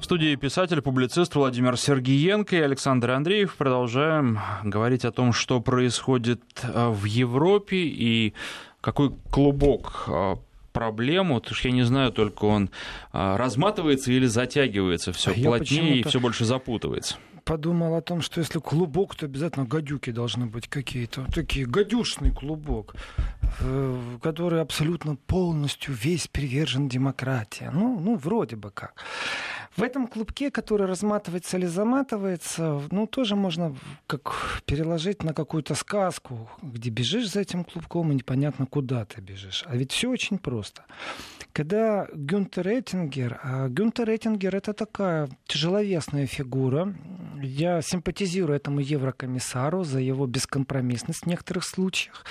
В студии писатель, публицист Владимир Сергиенко и Александр Андреев. Продолжаем говорить о том, что происходит э, в Европе и какой клубок э, проблем, вот уж я не знаю, только он э, разматывается или затягивается все а плотнее и все больше запутывается подумал о том, что если клубок, то обязательно гадюки должны быть какие-то. Такие гадюшный клубок, который абсолютно полностью весь привержен демократии. Ну, ну, вроде бы как. В этом клубке, который разматывается или заматывается, ну, тоже можно как переложить на какую-то сказку, где бежишь за этим клубком, и непонятно, куда ты бежишь. А ведь все очень просто. Когда Гюнтер Эттингер... А Гюнтер Эттингер — это такая тяжеловесная фигура. Я симпатизирую этому еврокомиссару за его бескомпромиссность в некоторых случаях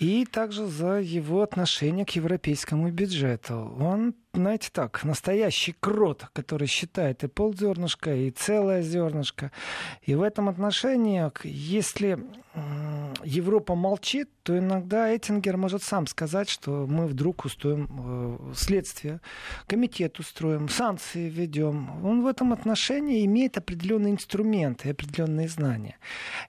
и также за его отношение к европейскому бюджету. Он, знаете так, настоящий крот, который считает и ползернышка, и целое зернышко. И в этом отношении, если Европа молчит, то иногда Эттингер может сам сказать, что мы вдруг устроим э, следствие, комитет устроим, санкции введем. Он в этом отношении имеет определенные инструменты, определенные знания.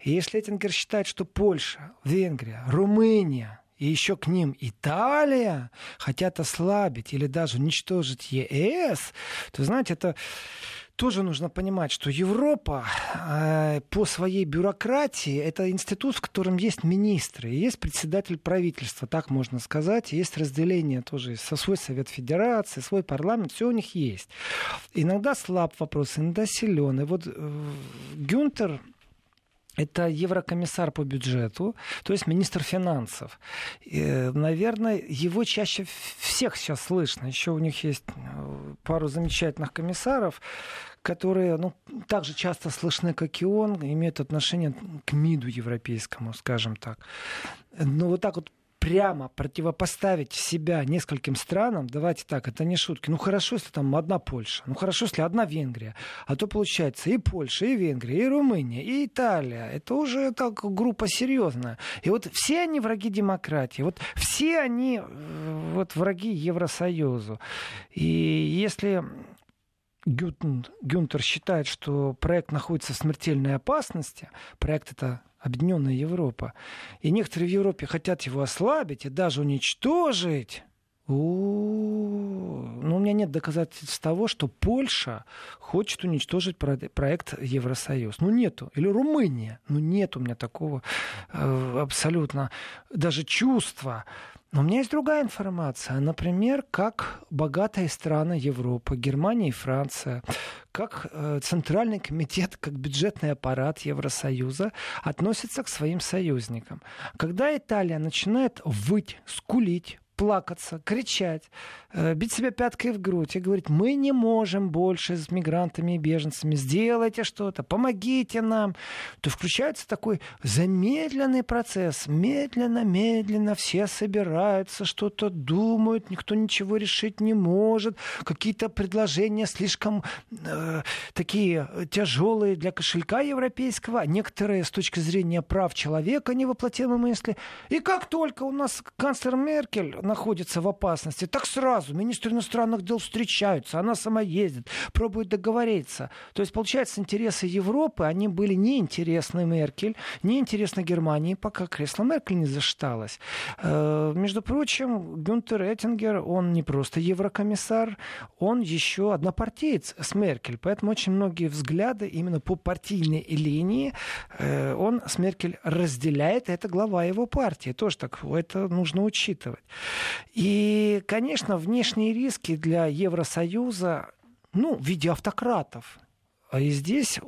И если Эттингер считает, что Польша, Венгрия, Румыния, и еще к ним Италия хотят ослабить или даже уничтожить ЕС, то, знаете, это тоже нужно понимать, что Европа э, по своей бюрократии это институт, в котором есть министры, есть председатель правительства, так можно сказать, есть разделение тоже со свой Совет Федерации, свой парламент, все у них есть. Иногда слаб вопрос, иногда силен. И вот э, Гюнтер это еврокомиссар по бюджету, то есть министр финансов. И, наверное, его чаще всех сейчас слышно. Еще у них есть э, пару замечательных комиссаров, которые ну, так же часто слышны, как и он, имеют отношение к МИДу европейскому, скажем так. Но вот так вот прямо противопоставить себя нескольким странам, давайте так, это не шутки. Ну хорошо, если там одна Польша, ну хорошо, если одна Венгрия, а то получается и Польша, и Венгрия, и Румыния, и Италия. Это уже так группа серьезная. И вот все они враги демократии, вот все они э, вот враги Евросоюзу. И если Гюнтер считает, что проект находится в смертельной опасности, проект это Объединенная Европа, и некоторые в Европе хотят его ослабить и даже уничтожить, но ну, у меня нет доказательств того, что Польша хочет уничтожить проект Евросоюз. Ну, нету. Или Румыния. Ну, нет у меня такого э, абсолютно даже чувства. Но у меня есть другая информация. Например, как богатые страны Европы, Германия и Франция, как э, Центральный комитет, как бюджетный аппарат Евросоюза относятся к своим союзникам. Когда Италия начинает выть, скулить, плакаться, кричать, э, бить себя пяткой в грудь и говорить, мы не можем больше с мигрантами и беженцами, сделайте что-то, помогите нам, то включается такой замедленный процесс. Медленно, медленно все собираются, что-то думают, никто ничего решить не может, какие-то предложения слишком э, такие тяжелые для кошелька европейского, некоторые с точки зрения прав человека невоплотимые мысли. И как только у нас канцлер Меркель находится в опасности, так сразу министры иностранных дел встречаются, она сама ездит, пробует договориться. То есть, получается, интересы Европы, они были неинтересны Меркель, неинтересны Германии, пока кресло Меркель не зашталось. Э, между прочим, Гюнтер Эттингер, он не просто еврокомиссар, он еще однопартиец с Меркель, поэтому очень многие взгляды именно по партийной линии э, он с Меркель разделяет, это глава его партии. Тоже так, это нужно учитывать. И, конечно, внешние риски для Евросоюза, ну, в виде автократов. А и здесь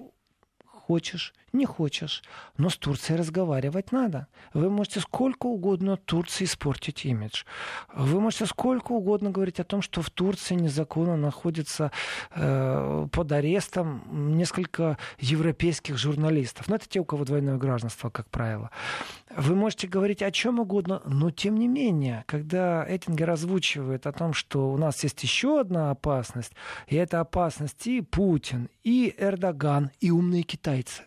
хочешь не хочешь. Но с Турцией разговаривать надо. Вы можете сколько угодно Турции испортить имидж. Вы можете сколько угодно говорить о том, что в Турции незаконно находится э, под арестом несколько европейских журналистов. Но это те, у кого двойное гражданство, как правило. Вы можете говорить о чем угодно, но тем не менее, когда Эттингер озвучивает о том, что у нас есть еще одна опасность, и эта опасность и Путин, и Эрдоган, и умные китайцы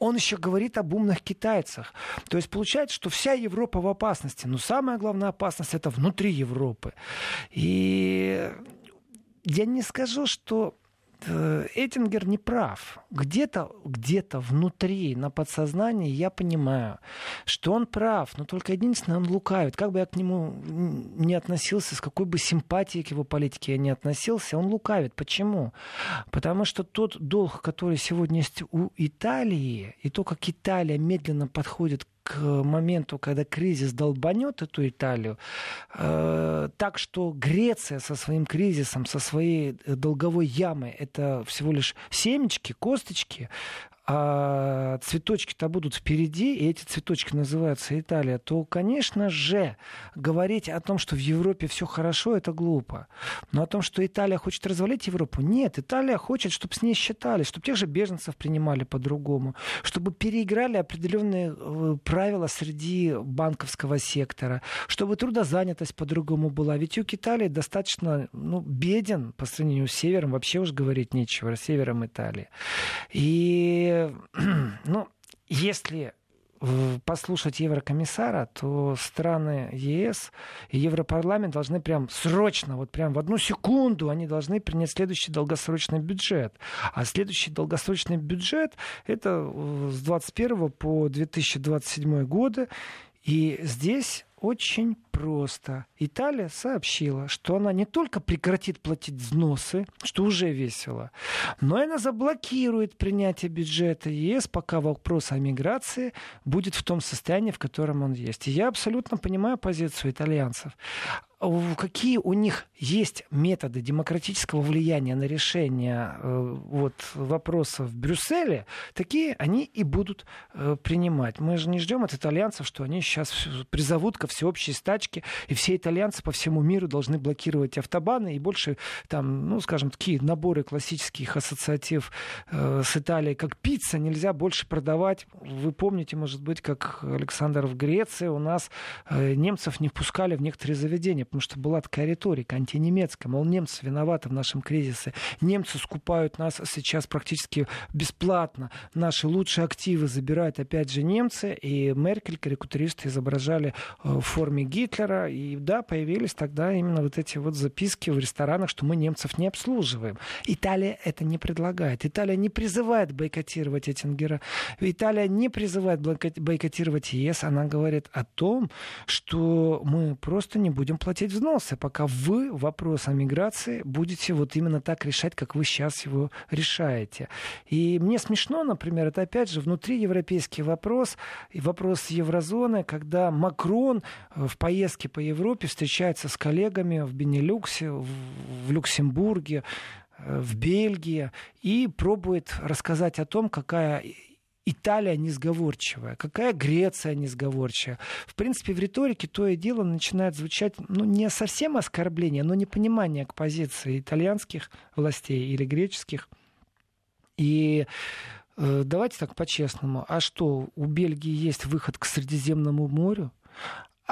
он еще говорит об умных китайцах. То есть получается, что вся Европа в опасности. Но самая главная опасность это внутри Европы. И я не скажу, что Эттингер не прав. Где-то где внутри, на подсознании я понимаю, что он прав, но только единственное, он лукавит. Как бы я к нему не относился, с какой бы симпатией к его политике я не относился, он лукавит. Почему? Потому что тот долг, который сегодня есть у Италии, и то, как Италия медленно подходит к моменту, когда кризис долбанет эту Италию, э, так что Греция со своим кризисом, со своей долговой ямой, это всего лишь семечки, косточки, а цветочки-то будут впереди, и эти цветочки называются Италия, то, конечно же, говорить о том, что в Европе все хорошо, это глупо. Но о том, что Италия хочет развалить Европу, нет. Италия хочет, чтобы с ней считали, чтобы тех же беженцев принимали по-другому, чтобы переиграли определенные э, правила среди банковского сектора, чтобы трудозанятость по-другому была. Ведь юг Италии достаточно ну, беден по сравнению с севером, вообще уж говорить нечего, с севером Италии. И ну, если послушать Еврокомиссара, то страны ЕС и Европарламент должны прям срочно, вот прям в одну секунду они должны принять следующий долгосрочный бюджет. А следующий долгосрочный бюджет это э, с 2021 по 2027 годы. И здесь очень просто. Италия сообщила, что она не только прекратит платить взносы, что уже весело, но и она заблокирует принятие бюджета ЕС, пока вопрос о миграции будет в том состоянии, в котором он есть. И я абсолютно понимаю позицию итальянцев какие у них есть методы демократического влияния на решение э, вот, вопросов в Брюсселе, такие они и будут э, принимать. Мы же не ждем от итальянцев, что они сейчас призовут ко всеобщей стачке, и все итальянцы по всему миру должны блокировать автобаны, и больше там, ну, скажем, такие наборы классических ассоциатив э, с Италией, как пицца, нельзя больше продавать. Вы помните, может быть, как Александр в Греции у нас немцев не впускали в некоторые заведения потому что была такая риторика антинемецкая, мол, немцы виноваты в нашем кризисе, немцы скупают нас сейчас практически бесплатно, наши лучшие активы забирают опять же немцы, и Меркель, карикатуристы изображали э, в форме Гитлера, и да, появились тогда именно вот эти вот записки в ресторанах, что мы немцев не обслуживаем. Италия это не предлагает. Италия не призывает бойкотировать Эттингера. Италия не призывает бойкотировать ЕС. Она говорит о том, что мы просто не будем платить платить взносы, пока вы вопрос о миграции будете вот именно так решать, как вы сейчас его решаете. И мне смешно, например, это опять же внутриевропейский вопрос, и вопрос еврозоны, когда Макрон э, в поездке по Европе встречается с коллегами в Бенилюксе, в Люксембурге, э, в Бельгии и пробует рассказать о том, какая Италия несговорчивая, какая Греция несговорчивая. В принципе, в риторике то и дело начинает звучать, ну, не совсем оскорбление, но непонимание к позиции итальянских властей или греческих. И э, давайте так по-честному. А что, у Бельгии есть выход к Средиземному морю?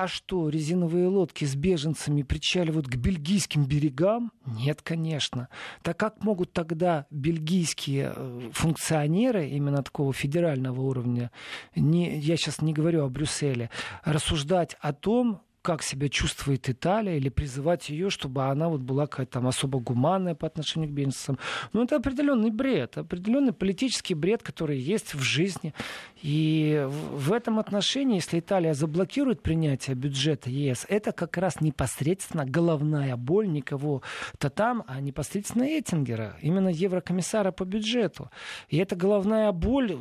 А что, резиновые лодки с беженцами причаливают к бельгийским берегам? Нет, конечно. Так как могут тогда бельгийские э, функционеры именно такого федерального уровня, не, я сейчас не говорю о Брюсселе, рассуждать о том, как себя чувствует Италия, или призывать ее, чтобы она вот была какая-то там особо гуманная по отношению к беженцам. Ну, это определенный бред, определенный политический бред, который есть в жизни. И в этом отношении, если Италия заблокирует принятие бюджета ЕС, это как раз непосредственно головная боль никого-то там, а непосредственно Эттингера, именно еврокомиссара по бюджету. И эта головная боль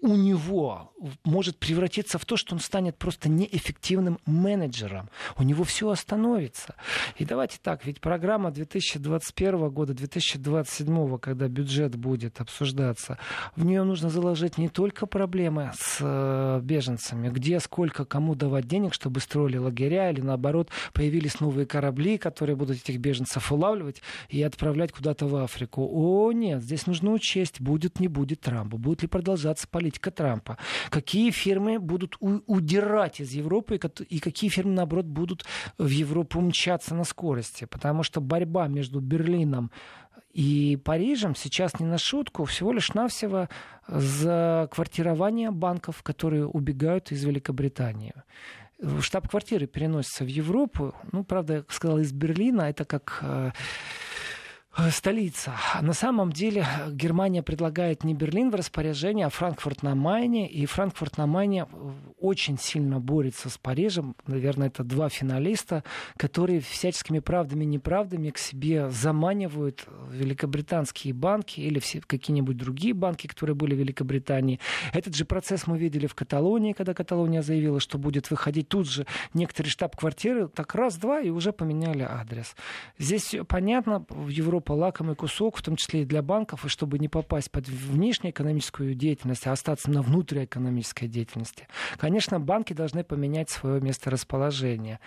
у него может превратиться в то, что он станет просто неэффективным менеджером. У него все остановится. И давайте так, ведь программа 2021 года, 2027, когда бюджет будет обсуждаться, в нее нужно заложить не только проблемы с э, беженцами, где, сколько, кому давать денег, чтобы строили лагеря, или наоборот, появились новые корабли, которые будут этих беженцев улавливать и отправлять куда-то в Африку. О, нет, здесь нужно учесть, будет, не будет Трампа, будет ли продолжаться политика политика Трампа. Какие фирмы будут удирать из Европы и какие фирмы, наоборот, будут в Европу мчаться на скорости. Потому что борьба между Берлином и Парижем сейчас не на шутку, всего лишь навсего за квартирование банков, которые убегают из Великобритании штаб-квартиры переносятся в Европу. Ну, правда, я сказал, из Берлина. Это как Э, столица. На самом деле Германия предлагает не Берлин в распоряжение, а Франкфурт на Майне. И Франкфурт на Майне э, очень сильно борется с Парижем. Наверное, это два финалиста, которые всяческими правдами и неправдами к себе заманивают великобританские банки или все, какие-нибудь другие банки, которые были в Великобритании. Этот же процесс мы видели в Каталонии, когда Каталония заявила, что будет выходить тут же некоторые штаб-квартиры, так раз-два и уже поменяли адрес. Здесь понятно, в Европе Европа лакомый кусок, в том числе и для банков, и чтобы не попасть под внешнеэкономическую деятельность, а остаться на внутриэкономической деятельности. Конечно, банки должны поменять свое место расположения.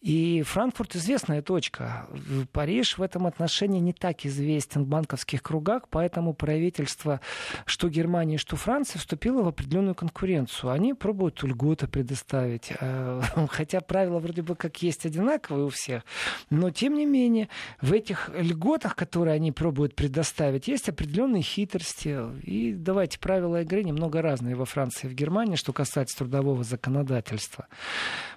И Франкфурт известная точка. Париж в этом отношении не так известен в банковских кругах, поэтому правительство что Германии, что Франции вступило в определенную конкуренцию. Они пробуют льготы предоставить. Э, хотя правила вроде бы как есть одинаковые у всех, но тем не менее в этих льготах, которые они пробуют предоставить, есть определенные хитрости. И давайте правила игры немного разные во Франции и в Германии, что касается трудового законодательства.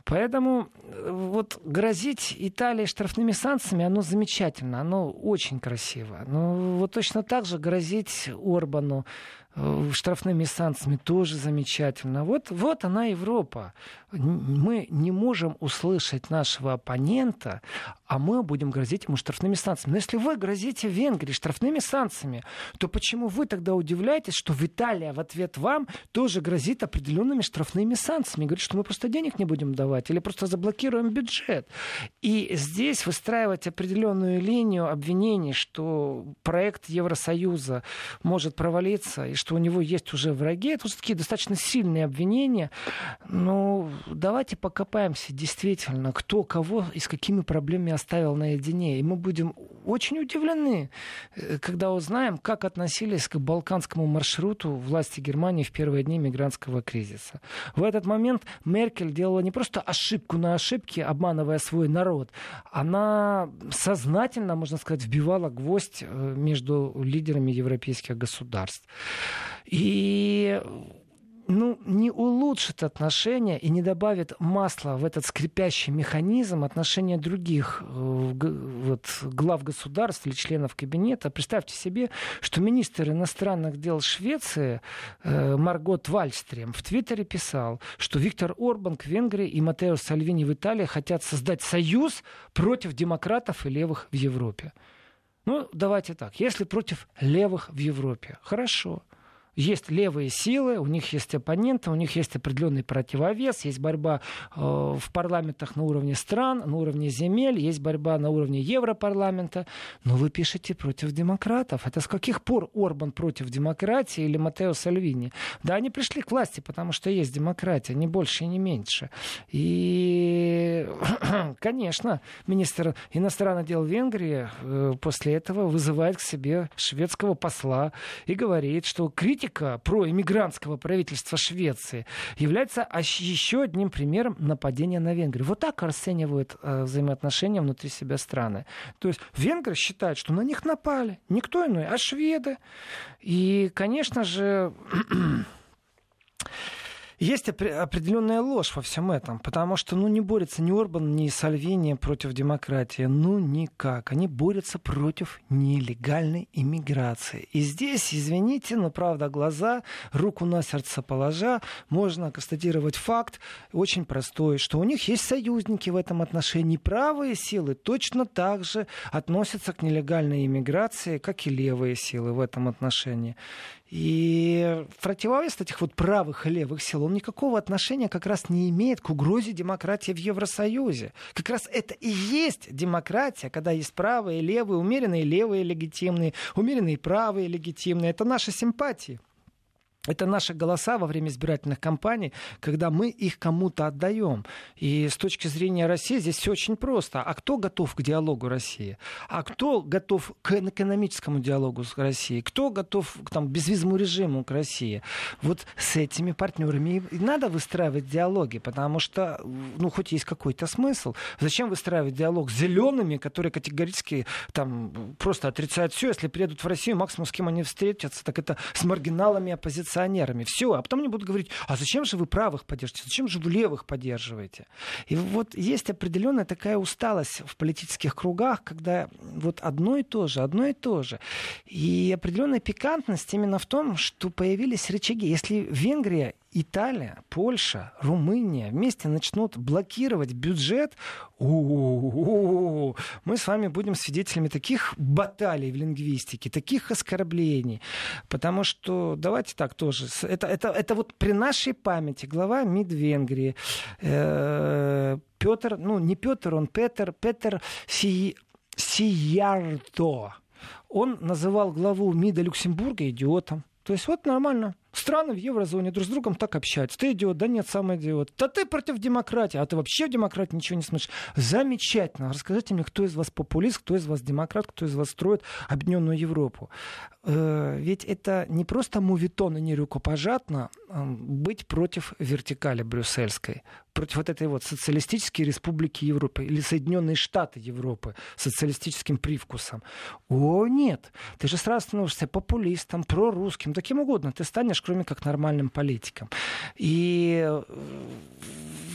Поэтому э, вот грозить Италии штрафными санкциями, оно замечательно, оно очень красиво. Но вот точно так же грозить Орбану штрафными санкциями тоже замечательно. Вот, вот она Европа. Мы не можем услышать нашего оппонента, а мы будем грозить ему штрафными санкциями. Но если вы грозите Венгрии штрафными санкциями, то почему вы тогда удивляетесь, что в Италии в ответ вам тоже грозит определенными штрафными санкциями? Говорит, что мы просто денег не будем давать или просто заблокируем бюджет. И здесь выстраивать определенную линию обвинений, что проект Евросоюза может провалиться и что у него есть уже враги. Это вот такие достаточно сильные обвинения. Но давайте покопаемся действительно, кто кого и с какими проблемами оставил наедине. И мы будем очень удивлены, э, когда узнаем, как относились к балканскому маршруту власти Германии в первые дни мигрантского кризиса. В этот момент Меркель делала не просто ошибку на ошибке, обманывая свой народ. Она сознательно, можно сказать, вбивала гвоздь э, между лидерами европейских государств. И ну, не улучшит отношения и не добавит масла в этот скрипящий механизм отношения других э, вот, глав государств или членов кабинета. Представьте себе, что министр иностранных дел Швеции э, Маргот Вальстрем в Твиттере писал, что Виктор Орбан в Венгрии и Матео Сальвини в Италии хотят создать союз против демократов и левых в Европе. Ну, давайте так. Если против левых в Европе, хорошо есть левые силы, у них есть оппоненты, у них есть определенный противовес, есть борьба э, в парламентах на уровне стран, на уровне земель, есть борьба на уровне Европарламента. Но вы пишете против демократов. Это с каких пор Орбан против демократии или Матео Сальвини? Да, они пришли к власти, потому что есть демократия, не больше и не меньше. И, конечно, министр иностранных дел Венгрии э, после этого вызывает к себе шведского посла и говорит, что критика политика проиммигрантского правительства Швеции является еще одним примером нападения на Венгрию. Вот так расценивают э, взаимоотношения внутри себя страны. То есть венгры считают, что на них напали. Никто иной, а шведы. И, конечно же, Есть определенная ложь во всем этом, потому что ну, не борется ни Орбан, ни Сальвини против демократии. Ну, никак. Они борются против нелегальной иммиграции. И здесь, извините, но правда глаза, руку на сердце положа, можно констатировать факт очень простой, что у них есть союзники в этом отношении. Правые силы точно так же относятся к нелегальной иммиграции, как и левые силы в этом отношении. И противовес этих вот правых и левых сил, он никакого отношения как раз не имеет к угрозе демократии в Евросоюзе. Как раз это и есть демократия, когда есть правые, левые, умеренные левые легитимные, умеренные правые легитимные. Это наши симпатии. Это наши голоса во время избирательных кампаний, когда мы их кому-то отдаем. И с точки зрения России здесь все очень просто. А кто готов к диалогу России? А кто готов к экономическому диалогу с Россией? Кто готов к там, безвизовому режиму к России? Вот с этими партнерами и надо выстраивать диалоги, потому что, ну, хоть есть какой-то смысл. Зачем выстраивать диалог с зелеными, которые категорически там просто отрицают все, если приедут в Россию, максимум с кем они встретятся, так это с маргиналами оппозиции оппозиционерами. Все. А потом они будут говорить, а зачем же вы правых поддерживаете? Зачем же вы левых поддерживаете? И вот есть определенная такая усталость в политических кругах, когда вот одно и то же, одно и то же. И определенная пикантность именно в том, что появились рычаги. Если Венгрия Италия, Польша, Румыния вместе начнут блокировать бюджет, мы с вами будем свидетелями таких баталий в лингвистике, таких оскорблений. Потому что, давайте так тоже, это, это, это вот при нашей памяти глава МИД Венгрии, э, Петр, ну не Петр, он Петр, Петр Си, Сиярто. Он называл главу МИДа Люксембурга идиотом. То есть вот нормально. Страны в еврозоне друг с другом так общаются. Ты идиот, да нет, сам идиот. Да ты против демократии, а ты вообще в демократии ничего не смыслишь. Замечательно. Расскажите мне, кто из вас популист, кто из вас демократ, кто из вас строит объединенную Европу. Э, ведь это не просто мувитон и не рукопожатно э, быть против вертикали брюссельской, против вот этой вот социалистической республики Европы или Соединенные Штаты Европы с социалистическим привкусом. О, нет. Ты же сразу становишься популистом, прорусским, таким угодно. Ты станешь кроме как нормальным политикам. И э,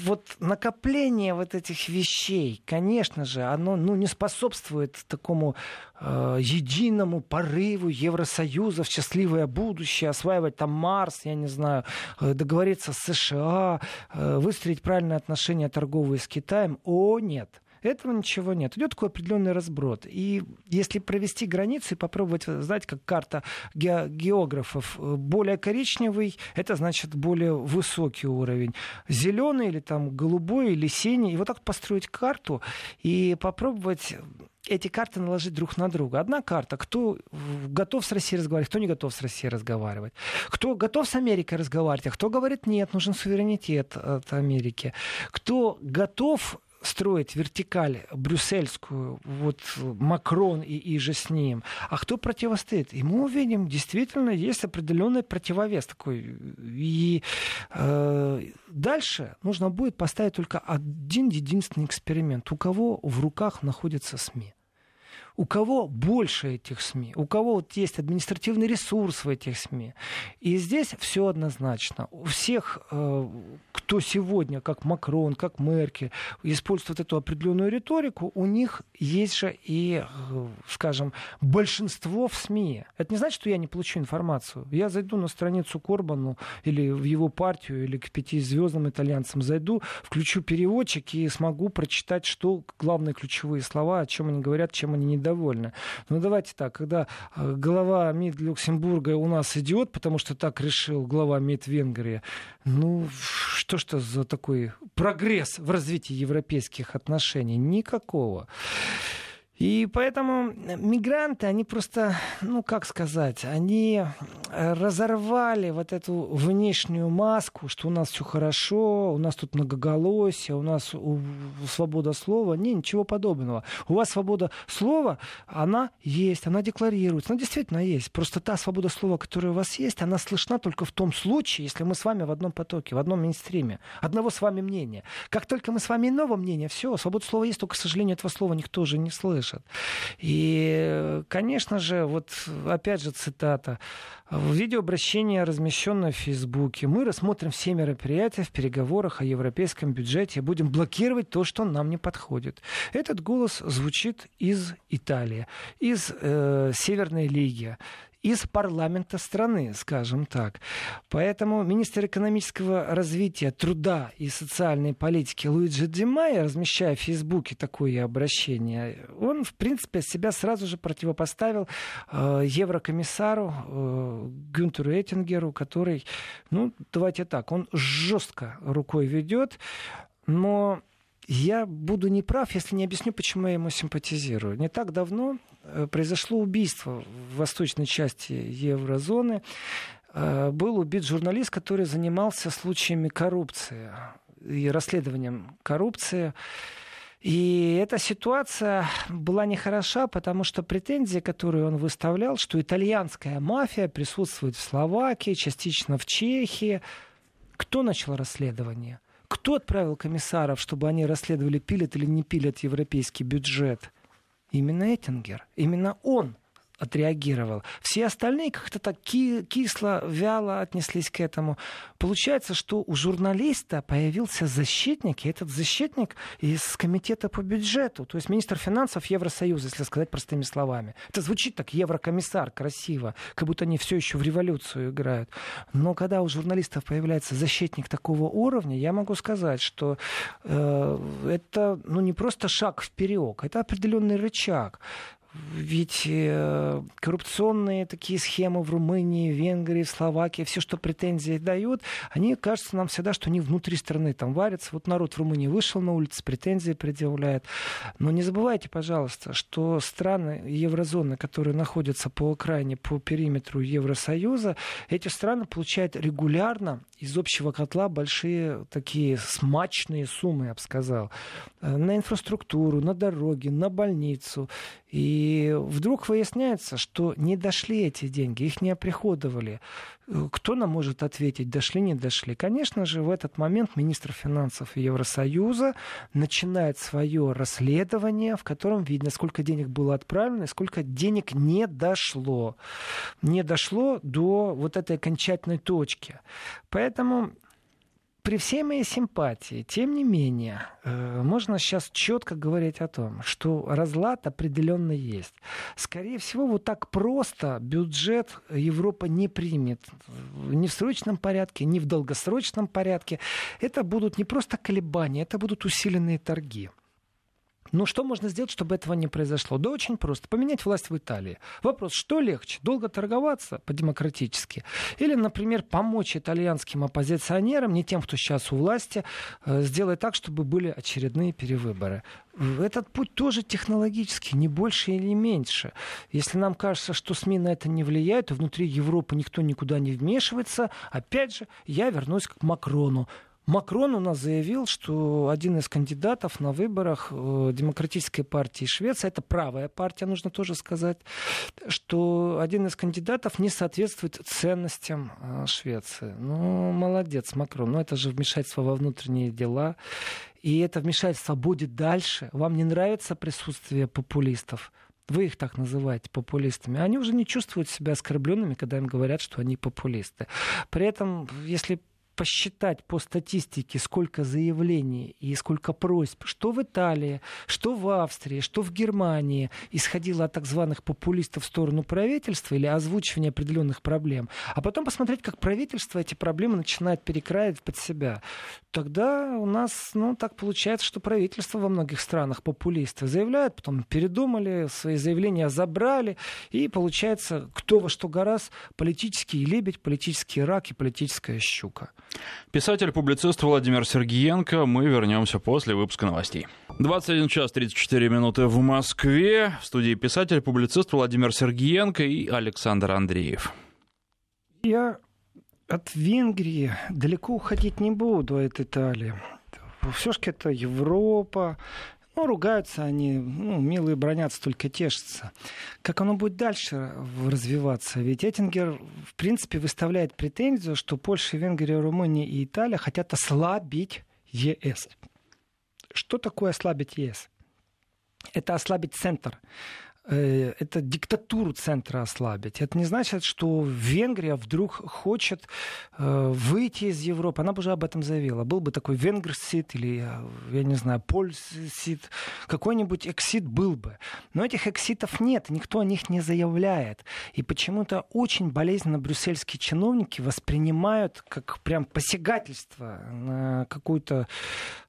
вот накопление вот этих вещей, конечно же, оно ну, не способствует такому э, единому порыву Евросоюза в счастливое будущее, осваивать там Марс, я не знаю, э, договориться с США, э, выстроить правильные отношения торговые с Китаем. О, нет. Этого ничего нет. Идет такой определенный разброд. И если провести границу и попробовать, знаете, как карта ге- географов, э, более коричневый, это значит более высокий уровень. Зеленый или там голубой или синий. И вот так построить карту и попробовать эти карты наложить друг на друга. Одна карта, кто готов с Россией разговаривать, кто не готов с Россией разговаривать. Кто готов с Америкой разговаривать, а кто говорит, нет, нужен суверенитет от Америки. Кто готов строить вертикаль брюссельскую, вот Макрон и, и же с ним, а кто противостоит? И мы увидим, действительно есть определенный противовес такой. И э, дальше нужно будет поставить только один единственный эксперимент. У кого в руках находятся СМИ? У кого больше этих СМИ, у кого вот есть административный ресурс в этих СМИ. И здесь все однозначно. У всех, э, кто сегодня, как Макрон, как Меркель, использует эту определенную риторику, у них есть же и, э, скажем, большинство в СМИ. Это не значит, что я не получу информацию. Я зайду на страницу Корбану или в его партию, или к пятизвездным итальянцам зайду, включу переводчик и смогу прочитать, что главные ключевые слова, о чем они говорят, чем они не недовольны. Ну, давайте так, когда э, глава МИД Люксембурга у нас идет, потому что так решил глава МИД Венгрии, ну, что что за такой прогресс в развитии европейских отношений? Никакого. И поэтому мигранты, они просто, ну как сказать, они разорвали вот эту внешнюю маску, что у нас все хорошо, у нас тут многоголосие, у нас свобода слова. Не, ничего подобного. У вас свобода слова, она есть, она декларируется. Она действительно есть. Просто та свобода слова, которая у вас есть, она слышна только в том случае, если мы с вами в одном потоке, в одном мейнстриме, одного с вами мнения. Как только мы с вами иного мнения, все, свобода слова есть, только, к сожалению, этого слова никто же не слышит слышат. И, конечно же, вот опять же цитата. В видеообращении, размещенное в Фейсбуке, мы рассмотрим все мероприятия в переговорах о европейском бюджете и будем блокировать то, что нам не подходит. Этот голос звучит из Италии, из э, Северной Лиги из парламента страны, скажем так. Поэтому министр экономического развития, труда и социальной политики Луиджи Димай, размещая в Фейсбуке такое обращение, он, в принципе, себя сразу же противопоставил э, еврокомиссару э, Гюнтеру Эттингеру, который, ну, давайте так, он жестко рукой ведет, но я буду неправ, если не объясню, почему я ему симпатизирую. Не так давно э, произошло убийство в восточной части еврозоны. Э, был убит журналист, который занимался случаями коррупции и расследованием коррупции. И эта ситуация была нехороша, потому что претензии, которые он выставлял, что итальянская мафия присутствует в Словакии, частично в Чехии. Кто начал расследование? Кто отправил комиссаров, чтобы они расследовали, пилят или не пилят европейский бюджет? Именно Эттингер. Именно он отреагировал. Все остальные как-то так кисло, вяло отнеслись к этому. Получается, что у журналиста появился защитник, и этот защитник из комитета по бюджету, то есть министр финансов Евросоюза, если сказать простыми словами. Это звучит так, еврокомиссар, красиво, как будто они все еще в революцию играют. Но когда у журналистов появляется защитник такого уровня, я могу сказать, что э, это ну, не просто шаг вперед, это определенный рычаг. Ведь э, коррупционные такие схемы в Румынии, Венгрии, Словакии, все, что претензии дают, они кажется нам всегда, что они внутри страны там варятся. Вот народ в Румынии вышел на улицу, претензии предъявляет. Но не забывайте, пожалуйста, что страны еврозоны, которые находятся по окраине, по периметру Евросоюза, эти страны получают регулярно из общего котла большие такие смачные суммы, я бы сказал, э, на инфраструктуру, на дороги, на больницу. И вдруг выясняется, что не дошли эти деньги, их не оприходовали. Э, кто нам может ответить, дошли, не дошли? Конечно же, в этот момент министр финансов Евросоюза начинает свое расследование, в котором видно, сколько денег было отправлено и сколько денег не дошло. Не дошло до вот этой окончательной точки. Поэтому при всей моей симпатии, тем не менее, э, можно сейчас четко говорить о том, что разлад определенно есть. Скорее всего, вот так просто бюджет Европа не примет ни в срочном порядке, ни в долгосрочном порядке. Это будут не просто колебания, это будут усиленные торги. Ну, что можно сделать, чтобы этого не произошло? Да очень просто. Поменять власть в Италии. Вопрос, что легче? Долго торговаться по-демократически? Или, например, помочь итальянским оппозиционерам, не тем, кто сейчас у власти, э, сделать так, чтобы были очередные перевыборы? Этот путь тоже технологический, не больше или меньше. Если нам кажется, что СМИ на это не влияют, то внутри Европы никто никуда не вмешивается, опять же, я вернусь к Макрону. Макрон у нас заявил, что один из кандидатов на выборах э, Демократической партии Швеции, это правая партия, нужно тоже сказать, что один из кандидатов не соответствует ценностям э, Швеции. Ну, молодец, Макрон. Но это же вмешательство во внутренние дела. И это вмешательство будет дальше. Вам не нравится присутствие популистов? вы их так называете популистами, они уже не чувствуют себя оскорбленными, когда им говорят, что они популисты. При этом, если посчитать по статистике, сколько заявлений и сколько просьб, что в Италии, что в Австрии, что в Германии исходило от так званых популистов в сторону правительства или озвучивания определенных проблем, а потом посмотреть, как правительство эти проблемы начинает перекраивать под себя, тогда у нас, ну, так получается, что правительство во многих странах популисты заявляют, потом передумали, свои заявления забрали, и получается, кто во что гораз, политический лебедь, политический рак и политическая щука. Писатель-публицист Владимир Сергиенко. Мы вернемся после выпуска новостей. 21 час 34 минуты в Москве. В студии писатель-публицист Владимир Сергиенко и Александр Андреев. Я от Венгрии далеко уходить не буду, от Италии. Все-таки это Европа, ну, ругаются они, ну, милые бронятся, только тешатся. Как оно будет дальше развиваться? Ведь Эттингер, в принципе, выставляет претензию, что Польша, Венгрия, Румыния и Италия хотят ослабить ЕС. Что такое ослабить ЕС? Это ослабить центр. Э, это диктатуру центра ослабить. Это не значит, что Венгрия вдруг хочет э, выйти из Европы. Она бы уже об этом заявила. Был бы такой венгерсит или, э, я не знаю, польсит, какой-нибудь эксит был бы. Но этих экситов нет, никто о них не заявляет. И почему-то очень болезненно брюссельские чиновники воспринимают как прям посягательство на какую-то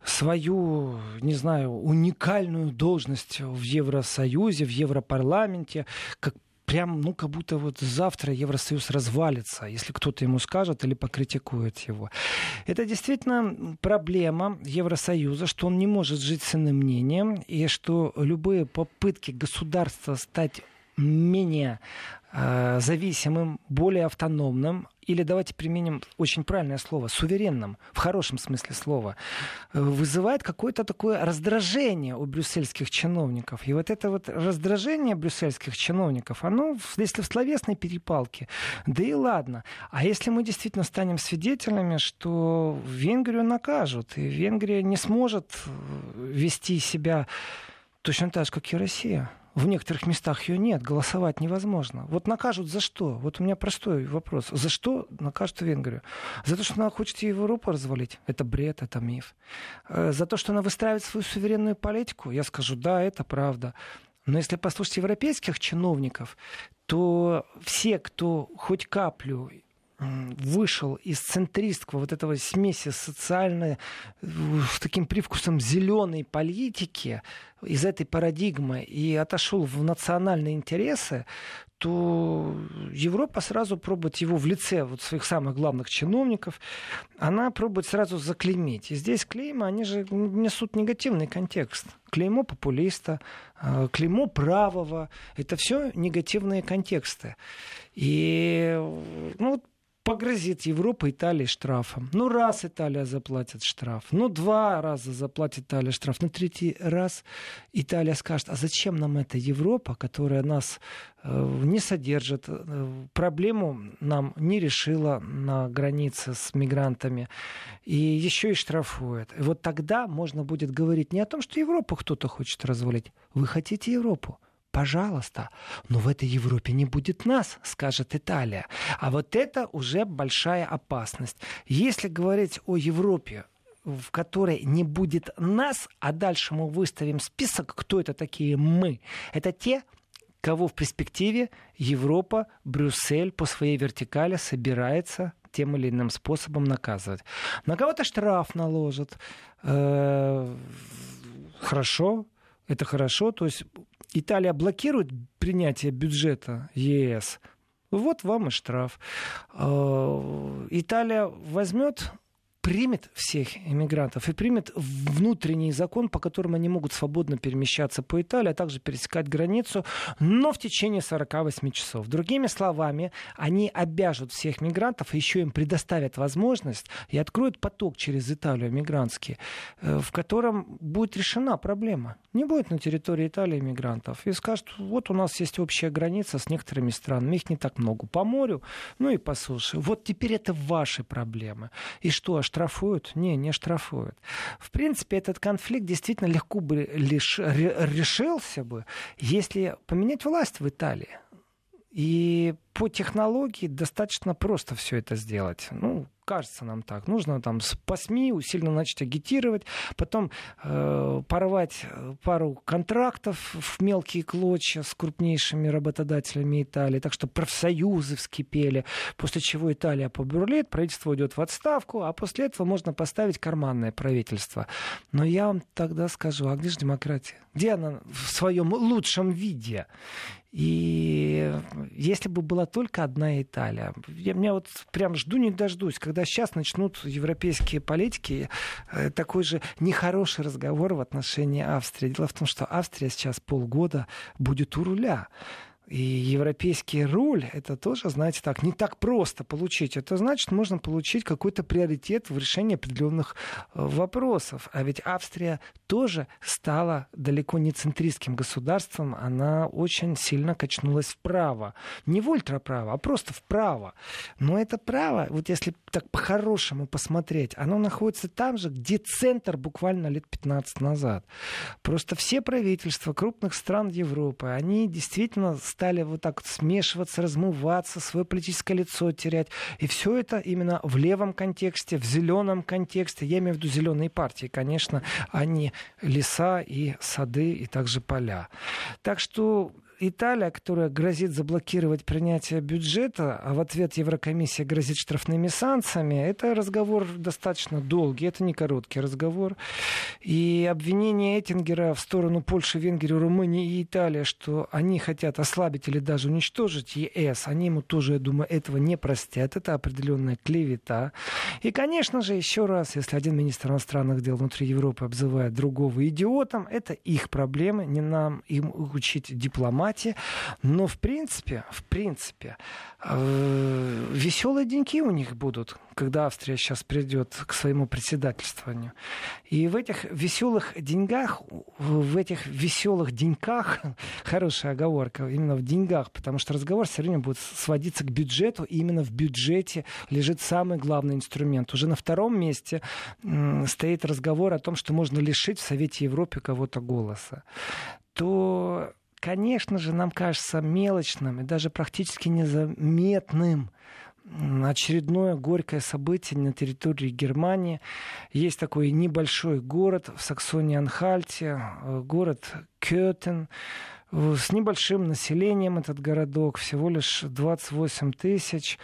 свою, не знаю, уникальную должность в Евросоюзе, в Европарламенте, как прям, ну, как будто вот завтра Евросоюз развалится, если кто-то ему скажет или покритикует его. Это действительно проблема Евросоюза, что он не может жить с иным мнением, и что любые попытки государства стать менее э, зависимым, более автономным, или давайте применим очень правильное слово, суверенным, в хорошем смысле слова, э, вызывает какое-то такое раздражение у брюссельских чиновников. И вот это вот раздражение брюссельских чиновников, оно, если в словесной перепалке, да и ладно. А если мы действительно станем свидетелями, что Венгрию накажут, и Венгрия не сможет э, вести себя точно так же, как и Россия – В некоторых местах ее нет, голосовать невозможно. Вот накажут за что? Вот у меня простой вопрос. За что накажут Венгрию? За то, что она хочет Европу развалить? Это бред, это миф. Э, за то, что она выстраивает свою суверенную политику? Я скажу, да, это правда. Но если послушать европейских чиновников, то все, кто хоть каплю вышел из центристского вот этого смеси социальной с таким привкусом зеленой политики из этой парадигмы и отошел в национальные интересы, то Европа сразу пробует его в лице вот своих самых главных чиновников, она пробует сразу заклеймить. И здесь клейма, они же несут негативный контекст. Клеймо популиста, э, клеймо правого, это все негативные контексты. И ну, погрозит Европа Италии штрафом. Ну, раз Италия заплатит штраф, ну, два раза заплатит Италия штраф, ну, третий раз Италия скажет, а зачем нам эта Европа, которая нас э, не содержит, э, проблему нам не решила на границе с мигрантами, и еще и штрафует. И вот тогда можно будет говорить не о том, что Европу кто-то хочет развалить. Вы хотите Европу? Пожалуйста, но в этой Европе не будет нас, скажет Италия. А вот это уже большая опасность. Если говорить о Европе, в которой не будет нас, а дальше мы выставим список, кто это такие мы. Это те, кого в перспективе Европа, Брюссель по своей вертикали собирается тем или иным способом наказывать. На кого-то штраф наложат. Э, хорошо, это хорошо. То есть Италия блокирует принятие бюджета ЕС, вот вам и штраф. А, Италия возьмет примет всех иммигрантов и примет внутренний закон, по которому они могут свободно перемещаться по Италии, а также пересекать границу, но в течение 48 часов. Другими словами, они обяжут всех мигрантов, еще им предоставят возможность и откроют поток через Италию мигрантский, э, в котором будет решена проблема. Не будет на территории Италии мигрантов. И скажут, вот у нас есть общая граница с некоторыми странами, их не так много по морю, ну и по суше. Вот теперь это ваши проблемы. И что, штрафуют? Не, не штрафуют. В принципе, этот конфликт действительно легко бы лишь решился бы, если поменять власть в Италии. И по технологии достаточно просто все это сделать. Ну, кажется нам так. Нужно там по СМИ усиленно начать агитировать, потом э, порвать э, пару контрактов в мелкие клочья с крупнейшими работодателями Италии, так что профсоюзы вскипели, после чего Италия побурлит, правительство уйдет в отставку, а после этого можно поставить карманное правительство. Но я вам тогда скажу, а где же демократия? Где она в своем лучшем виде? И если бы была только одна Италия, я меня вот прям жду не дождусь, когда сейчас начнут европейские политики э, такой же нехороший разговор в отношении Австрии. Дело в том, что Австрия сейчас полгода будет у руля. И европейский руль, это тоже, знаете, так, не так просто получить. Это значит, можно получить какой-то приоритет в решении определенных э, вопросов. А ведь Австрия тоже стала далеко не центристским государством. Она очень сильно качнулась вправо. Не в ультраправо, а просто вправо. Но это право, вот если так по-хорошему посмотреть, оно находится там же, где центр буквально лет 15 назад. Просто все правительства крупных стран Европы, они действительно стали вот так смешиваться, размываться, свое политическое лицо терять. И все это именно в левом контексте, в зеленом контексте. Я имею в виду зеленые партии, конечно, а не леса и сады и также поля. Так что Италия, которая грозит заблокировать принятие бюджета, а в ответ Еврокомиссия грозит штрафными санкциями, это разговор достаточно долгий, это не короткий разговор. И обвинение Эттингера в сторону Польши, Венгрии, Румынии и Италии, что они хотят ослабить или даже уничтожить ЕС, они ему тоже, я думаю, этого не простят. Это определенная клевета. И, конечно же, еще раз, если один министр иностранных дел внутри Европы обзывает другого идиотом, это их проблемы, не нам им учить дипломатию формате. Но в принципе, в принципе, э, веселые деньки у них будут, когда Австрия сейчас придет к своему председательствованию. И в этих веселых деньгах, в этих веселых деньках, хорошая оговорка, именно в деньгах, потому что разговор все время будет сводиться к бюджету, и именно в бюджете лежит самый главный инструмент. Уже на втором месте стоит разговор о том, что можно лишить в Совете Европы кого-то голоса то конечно же, нам кажется мелочным и даже практически незаметным очередное горькое событие на территории Германии. Есть такой небольшой город в Саксонии-Анхальте, э, город Кётен, с небольшим населением этот городок, всего лишь 28 тысяч.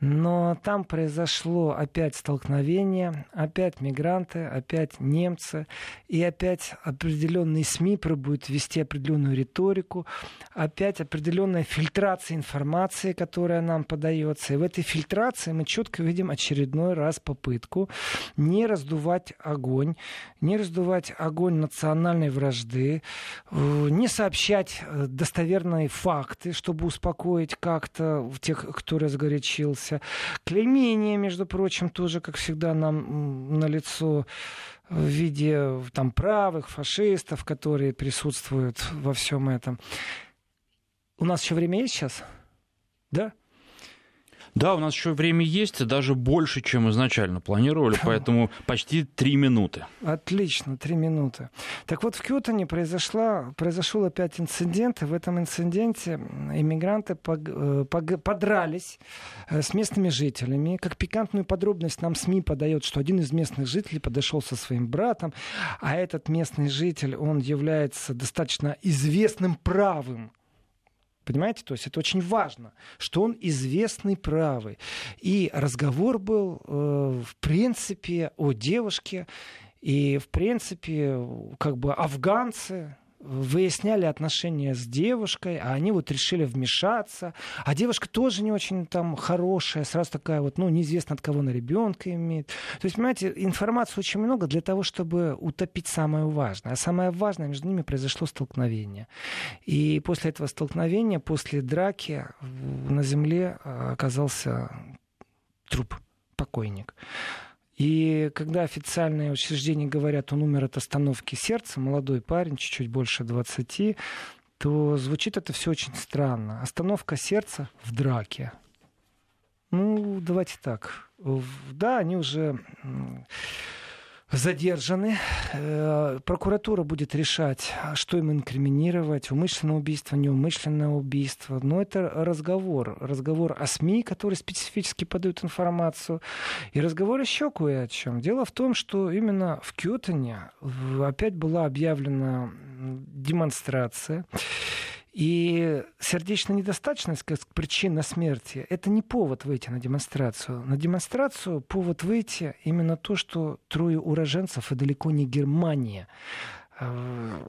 Но там произошло опять столкновение, опять мигранты, опять немцы, и опять определенные СМИ пробуют вести определенную риторику, опять определенная фильтрация информации, которая нам подается. И в этой фильтрации мы четко видим очередной раз попытку не раздувать огонь, не раздувать огонь национальной вражды, э, не сообщать э, достоверные факты, чтобы успокоить как-то тех, кто разгорячился появился. Клеймение, между прочим, тоже, как всегда, нам на лицо в виде там, правых, фашистов, которые присутствуют во всем этом. У нас еще время есть сейчас? Да? Да, у нас еще время есть, даже больше, чем изначально планировали, поэтому почти три минуты. Отлично, три минуты. Так вот, в Кютоне произошла, произошел опять инцидент, и в этом инциденте иммигранты э, подрались э, с местными жителями. Как пикантную подробность нам СМИ подает, что один из местных жителей подошел со своим братом, а этот местный житель, он является достаточно известным правым Понимаете? То есть это очень важно, что он известный правый. И разговор был, э, в принципе, о девушке. И, в принципе, как бы афганцы, выясняли отношения с девушкой, а они вот решили вмешаться. А девушка тоже не очень там хорошая, сразу такая вот, ну, неизвестно от кого на ребенка имеет. То есть, понимаете, информации очень много для того, чтобы утопить самое важное. А самое важное, между ними произошло столкновение. И после этого столкновения, после драки на земле э, оказался труп, покойник. И когда официальные учреждения говорят, он умер от остановки сердца, молодой парень, чуть-чуть больше 20, то звучит это все очень странно. Остановка сердца в драке. Ну, давайте так. Да, они уже задержаны. Э, прокуратура будет решать, что им инкриминировать, умышленное убийство, неумышленное убийство. Но это разговор. Разговор о СМИ, которые специфически подают информацию. И разговор еще кое о чем. Дело в том, что именно в Кётане опять была объявлена демонстрация. И сердечная недостаточность как причина смерти – это не повод выйти на демонстрацию. На демонстрацию повод выйти именно то, что трое уроженцев, и далеко не Германия, э,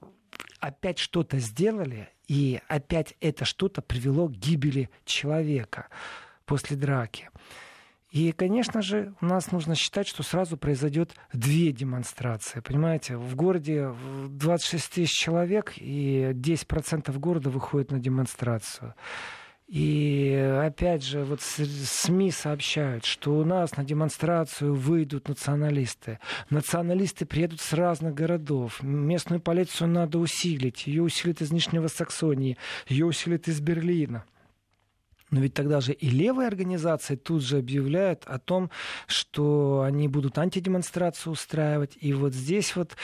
опять что-то сделали, и опять это что-то привело к гибели человека после драки. И, конечно же, у нас нужно считать, что сразу произойдет две демонстрации. Понимаете, в городе 26 тысяч человек, и 10% города выходит на демонстрацию. И опять же, вот СМИ сообщают, что у нас на демонстрацию выйдут националисты. Националисты приедут с разных городов. Местную полицию надо усилить. Ее усилят из Нижнего Саксонии, ее усилят из Берлина. Но ведь тогда же и левые организации тут же объявляют о том, что они будут антидемонстрацию устраивать. И вот здесь вот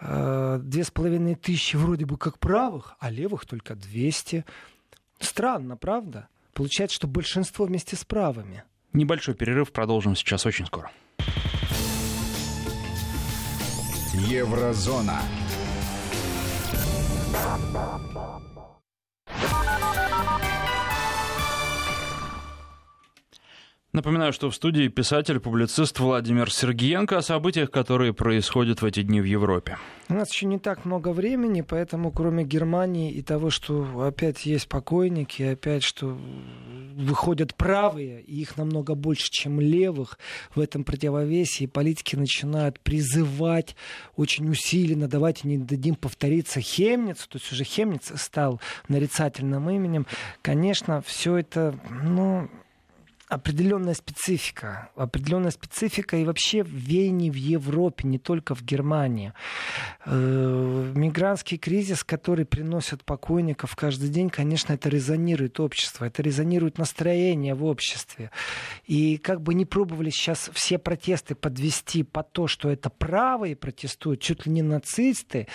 э, две с половиной тысячи вроде бы как правых, а левых только 200. Странно, правда? Получается, что большинство вместе с правыми. Небольшой перерыв, продолжим сейчас очень скоро. Еврозона. Напоминаю, что в студии писатель-публицист Владимир Сергиенко о событиях, которые происходят в эти дни в Европе. У нас еще не так много времени, поэтому кроме Германии и того, что опять есть покойники, опять что выходят правые, и их намного больше, чем левых, в этом противовесии политики начинают призывать очень усиленно, давайте не дадим повториться Хемницу, то есть уже Хемниц стал нарицательным именем. Конечно, все это, ну, определенная специфика. Определенная специфика и вообще в веянии в Европе, не только в Германии. Э, мигрантский кризис, который приносит покойников каждый день, конечно, это резонирует общество, это резонирует настроение в обществе. И как бы не пробовали сейчас все протесты подвести под то, что это правые протестуют, чуть ли не нацисты,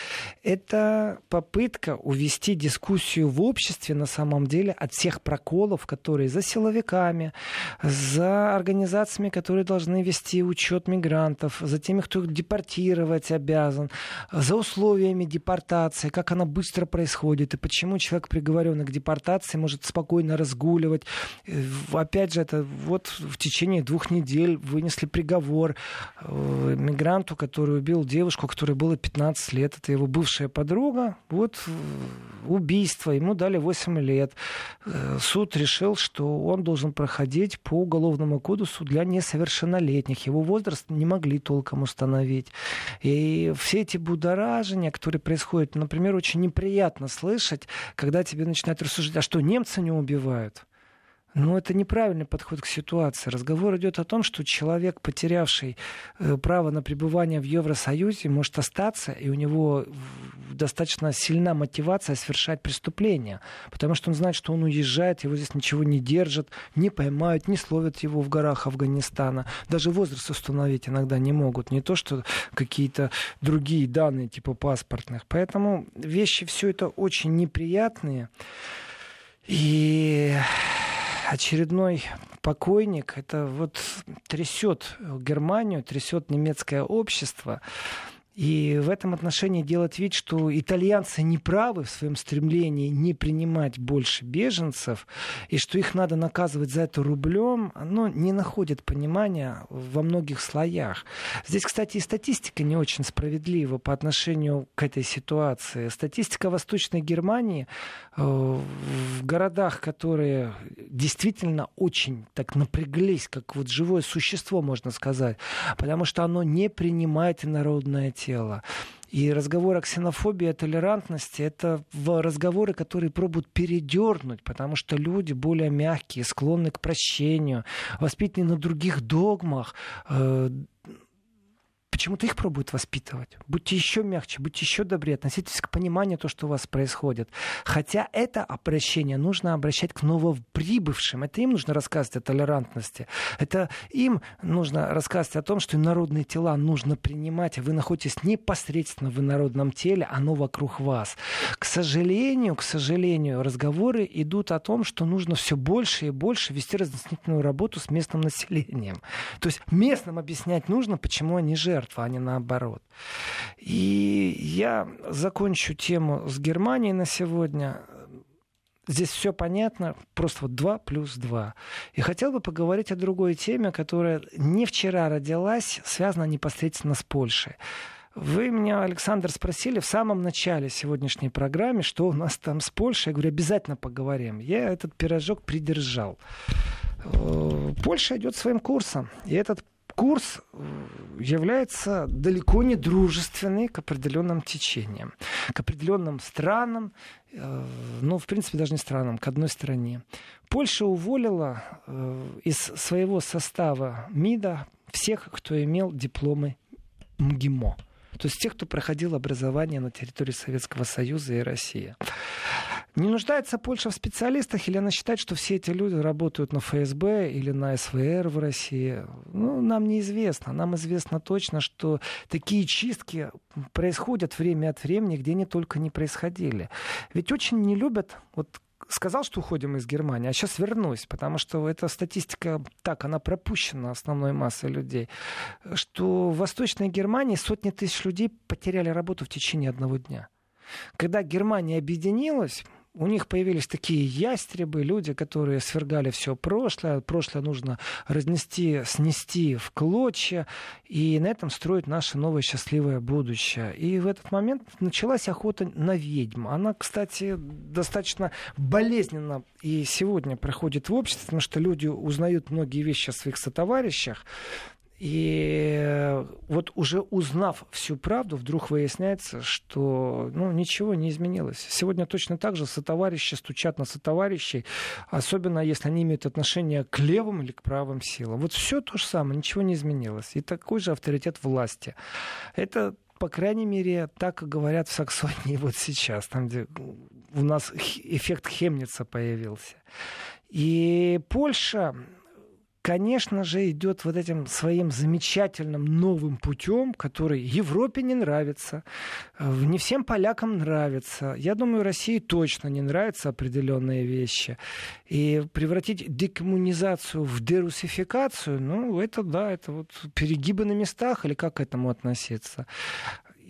это попытка увести дискуссию в обществе на самом деле от всех проколов, которые за силовиками, за организациями, которые должны вести учет мигрантов, за теми, кто их депортировать обязан, за условиями депортации, как она быстро происходит, и почему человек, приговоренный к депортации, может спокойно разгуливать. Э, опять же, это вот в течение двух недель вынесли приговор э, мигранту, который убил девушку, которой было 15 лет. Это его бывшая подруга. Вот э, убийство. Ему дали 8 лет. Суд решил, что он должен проходить по уголовному кодексу для несовершеннолетних. Его возраст не могли толком установить. И все эти будоражения, которые происходят, например, очень неприятно слышать, когда тебе начинают рассуждать, а что, немцы не убивают? Но это неправильный подход к ситуации. Разговор идет о том, что человек, потерявший э, право на пребывание в Евросоюзе, может остаться, и у него достаточно сильна мотивация совершать преступление. Потому что он знает, что он уезжает, его здесь ничего не держат, не поймают, не словят его в горах Афганистана. Даже возраст установить иногда не могут. Не то, что какие-то другие данные, типа паспортных. Поэтому вещи все это очень неприятные. И очередной покойник, это вот трясет Германию, трясет немецкое общество. И в этом отношении делать вид, что итальянцы не правы в своем стремлении не принимать больше беженцев, и что их надо наказывать за это рублем, оно не находит понимания во многих слоях. Здесь, кстати, и статистика не очень справедлива по отношению к этой ситуации. Статистика Восточной Германии э, в городах, которые действительно очень так напряглись, как вот живое существо, можно сказать, потому что оно не принимает инородное тело. И разговор о ксенофобии, о толерантности — это разговоры, которые пробуют передернуть, потому что люди более мягкие, склонны к прощению, воспитанные на других догмах, э, почему-то их пробуют воспитывать. Будьте еще мягче, будьте еще добрее, относитесь к пониманию того, что у вас происходит. Хотя это обращение нужно обращать к новоприбывшим. Это им нужно рассказывать о толерантности. Это им нужно рассказывать о том, что инородные тела нужно принимать, а вы находитесь непосредственно в инородном теле, оно вокруг вас. К сожалению, к сожалению, разговоры идут о том, что нужно все больше и больше вести разъяснительную работу с местным населением. То есть местным объяснять нужно, почему они жертвы жертва, а не наоборот. И я закончу тему с Германией на сегодня. Здесь все понятно, просто вот 2 плюс 2. И хотел бы поговорить о другой теме, которая не вчера родилась, связана непосредственно с Польшей. Вы меня, Александр, спросили в самом начале сегодняшней программы, что у нас там с Польшей. Я говорю, обязательно поговорим. Я этот пирожок придержал. Э, Польша идет своим курсом. И этот курс э, является далеко не дружественный к определенным течениям, к определенным странам, э, ну, в принципе, даже не странам, к одной стране. Польша уволила э, из своего состава МИДа всех, кто имел дипломы МГИМО. То есть тех, кто проходил образование на территории Советского Союза и России. Не нуждается Польша в специалистах, или она считает, что все эти люди работают на ФСБ или на СВР в России? Ну, нам неизвестно. Нам известно точно, что такие чистки происходят время от времени, где они только не происходили. Ведь очень не любят, вот сказал, что уходим из Германии, а сейчас вернусь, потому что эта статистика так, она пропущена основной массой людей, что в Восточной Германии сотни тысяч людей потеряли работу в течение одного дня. Когда Германия объединилась, у них появились такие ястребы, люди, которые свергали все прошлое. Прошлое нужно разнести, снести в клочья, и на этом строить наше новое счастливое будущее. И в этот момент началась охота на ведьм. Она, кстати, достаточно болезненно и сегодня проходит в обществе, потому что люди узнают многие вещи о своих сотоварищах, И вот уже узнав всю правду, вдруг выясняется, что ну, ничего не изменилось. Сегодня точно так же сотоварищи стучат на сотоварищей, особенно если они имеют отношение к левым или к правым силам. Вот все то же самое, ничего не изменилось. И такой же авторитет власти. Это по крайней мере, так говорят в Саксонии вот сейчас, там, где у нас эффект Хемница появился. И Польша, конечно же, идет вот этим своим замечательным новым путем, который Европе не нравится, э, не всем полякам нравится. Я думаю, России точно не нравятся определенные вещи. И превратить декоммунизацию в дерусификацию, ну, это да, это вот перегибы на местах, или как к этому относиться?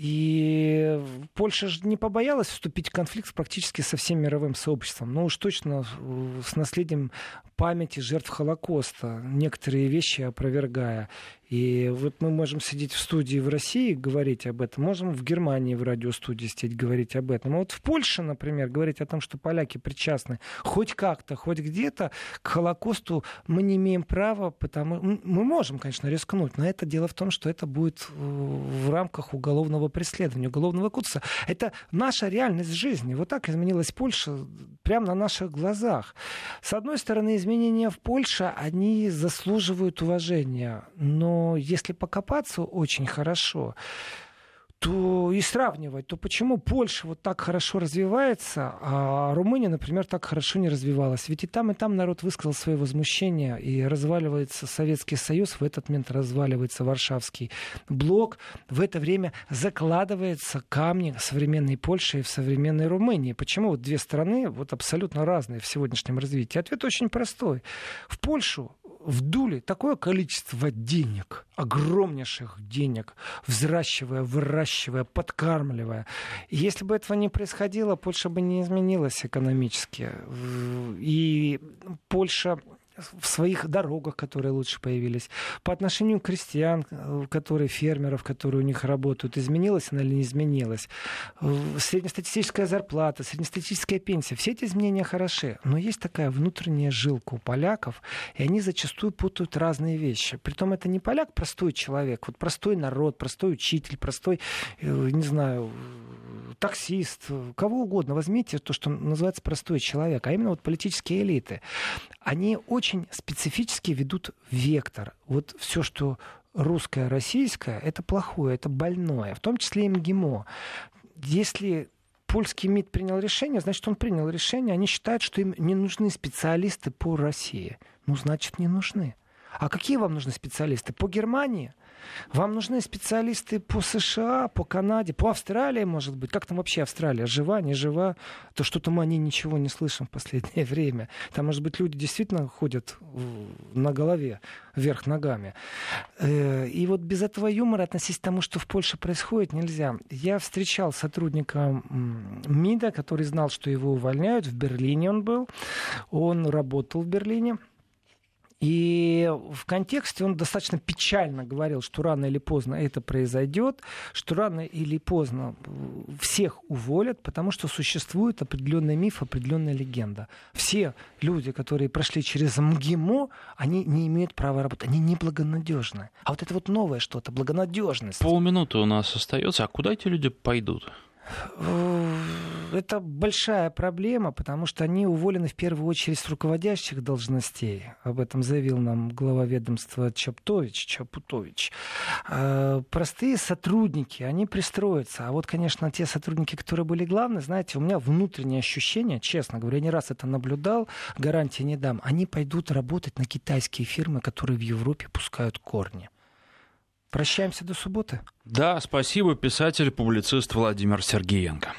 И Польша же не побоялась вступить в конфликт практически со всем мировым сообществом. Но уж точно э, с наследием памяти жертв Холокоста, некоторые вещи опровергая. И вот мы можем сидеть в студии в России и говорить об этом, можем в Германии в радиостудии сидеть говорить об этом. А вот в Польше, например, говорить о том, что поляки причастны хоть как-то, хоть где-то к Холокосту мы не имеем права, потому мы можем, конечно, рискнуть, но это дело в том, что это будет э, в рамках уголовного преследования, уголовного кодекса. Это наша реальность жизни. Вот так изменилась Польша прямо на наших глазах. С одной стороны, изменения в Польше, они заслуживают уважения, но если покопаться очень хорошо, то и сравнивать, то почему Польша вот так хорошо развивается, а Румыния, например, так хорошо не развивалась? Ведь и там, и там народ высказал свое возмущение, и разваливается Советский Союз, в этот момент разваливается Варшавский блок, в это время закладывается камни современной Польши и в современной Румынии. Почему вот две страны вот абсолютно разные в сегодняшнем развитии? Ответ очень простой. В Польшу вдули такое количество денег, огромнейших денег, взращивая, выращивая, подкармливая. Если бы этого не происходило, Польша бы не изменилась экономически. И Польша в своих дорогах, которые лучше появились, по отношению к крестьян, э, которые фермеров, которые у них работают, изменилась она или не изменилась, среднестатистическая зарплата, среднестатистическая пенсия, все эти изменения хороши, но есть такая внутренняя жилка у поляков, и они зачастую путают разные вещи. Притом это не поляк, простой человек, вот простой народ, простой учитель, простой, э, не знаю, таксист, кого угодно, возьмите то, что называется простой человек, а именно вот политические элиты. Они очень специфически ведут вектор. Вот все, что русское, российское, это плохое, это больное, в том числе и МГИМО. Если польский МИД принял решение, значит, он принял решение, они считают, что им не нужны специалисты по России. Ну, значит, не нужны. А какие вам нужны специалисты? По Германии? Вам нужны специалисты по США, по Канаде, по Австралии, может быть. Как там вообще Австралия? Жива, не жива? То что-то мы о ней ничего не слышим в последнее время. Там, может быть, люди действительно ходят на голове, вверх ногами. Э, и вот без этого юмора относиться к тому, что в Польше происходит, нельзя. Я встречал сотрудника МИДа, который знал, что его увольняют. В Берлине он был. Он работал в Берлине. И в контексте он достаточно печально говорил, что рано или поздно это произойдет, что рано или поздно всех уволят, потому что существует определенный миф, определенная легенда. Все люди, которые прошли через МГИМО, они не имеют права работать, они неблагонадежны. А вот это вот новое что-то, благонадежность. Полминуты у нас остается, а куда эти люди пойдут? Э, это большая проблема, потому что они уволены в первую очередь с руководящих должностей. Об этом заявил нам глава ведомства Чаптович, Чапутович. Э, простые сотрудники, они пристроятся. А вот, конечно, те сотрудники, которые были главные, знаете, у меня внутреннее ощущение, честно говоря, я не раз это наблюдал, гарантии не дам, они пойдут работать на китайские фирмы, которые в Европе пускают корни. Прощаемся до субботы. Да, спасибо, писатель, публицист Владимир Сергеенко.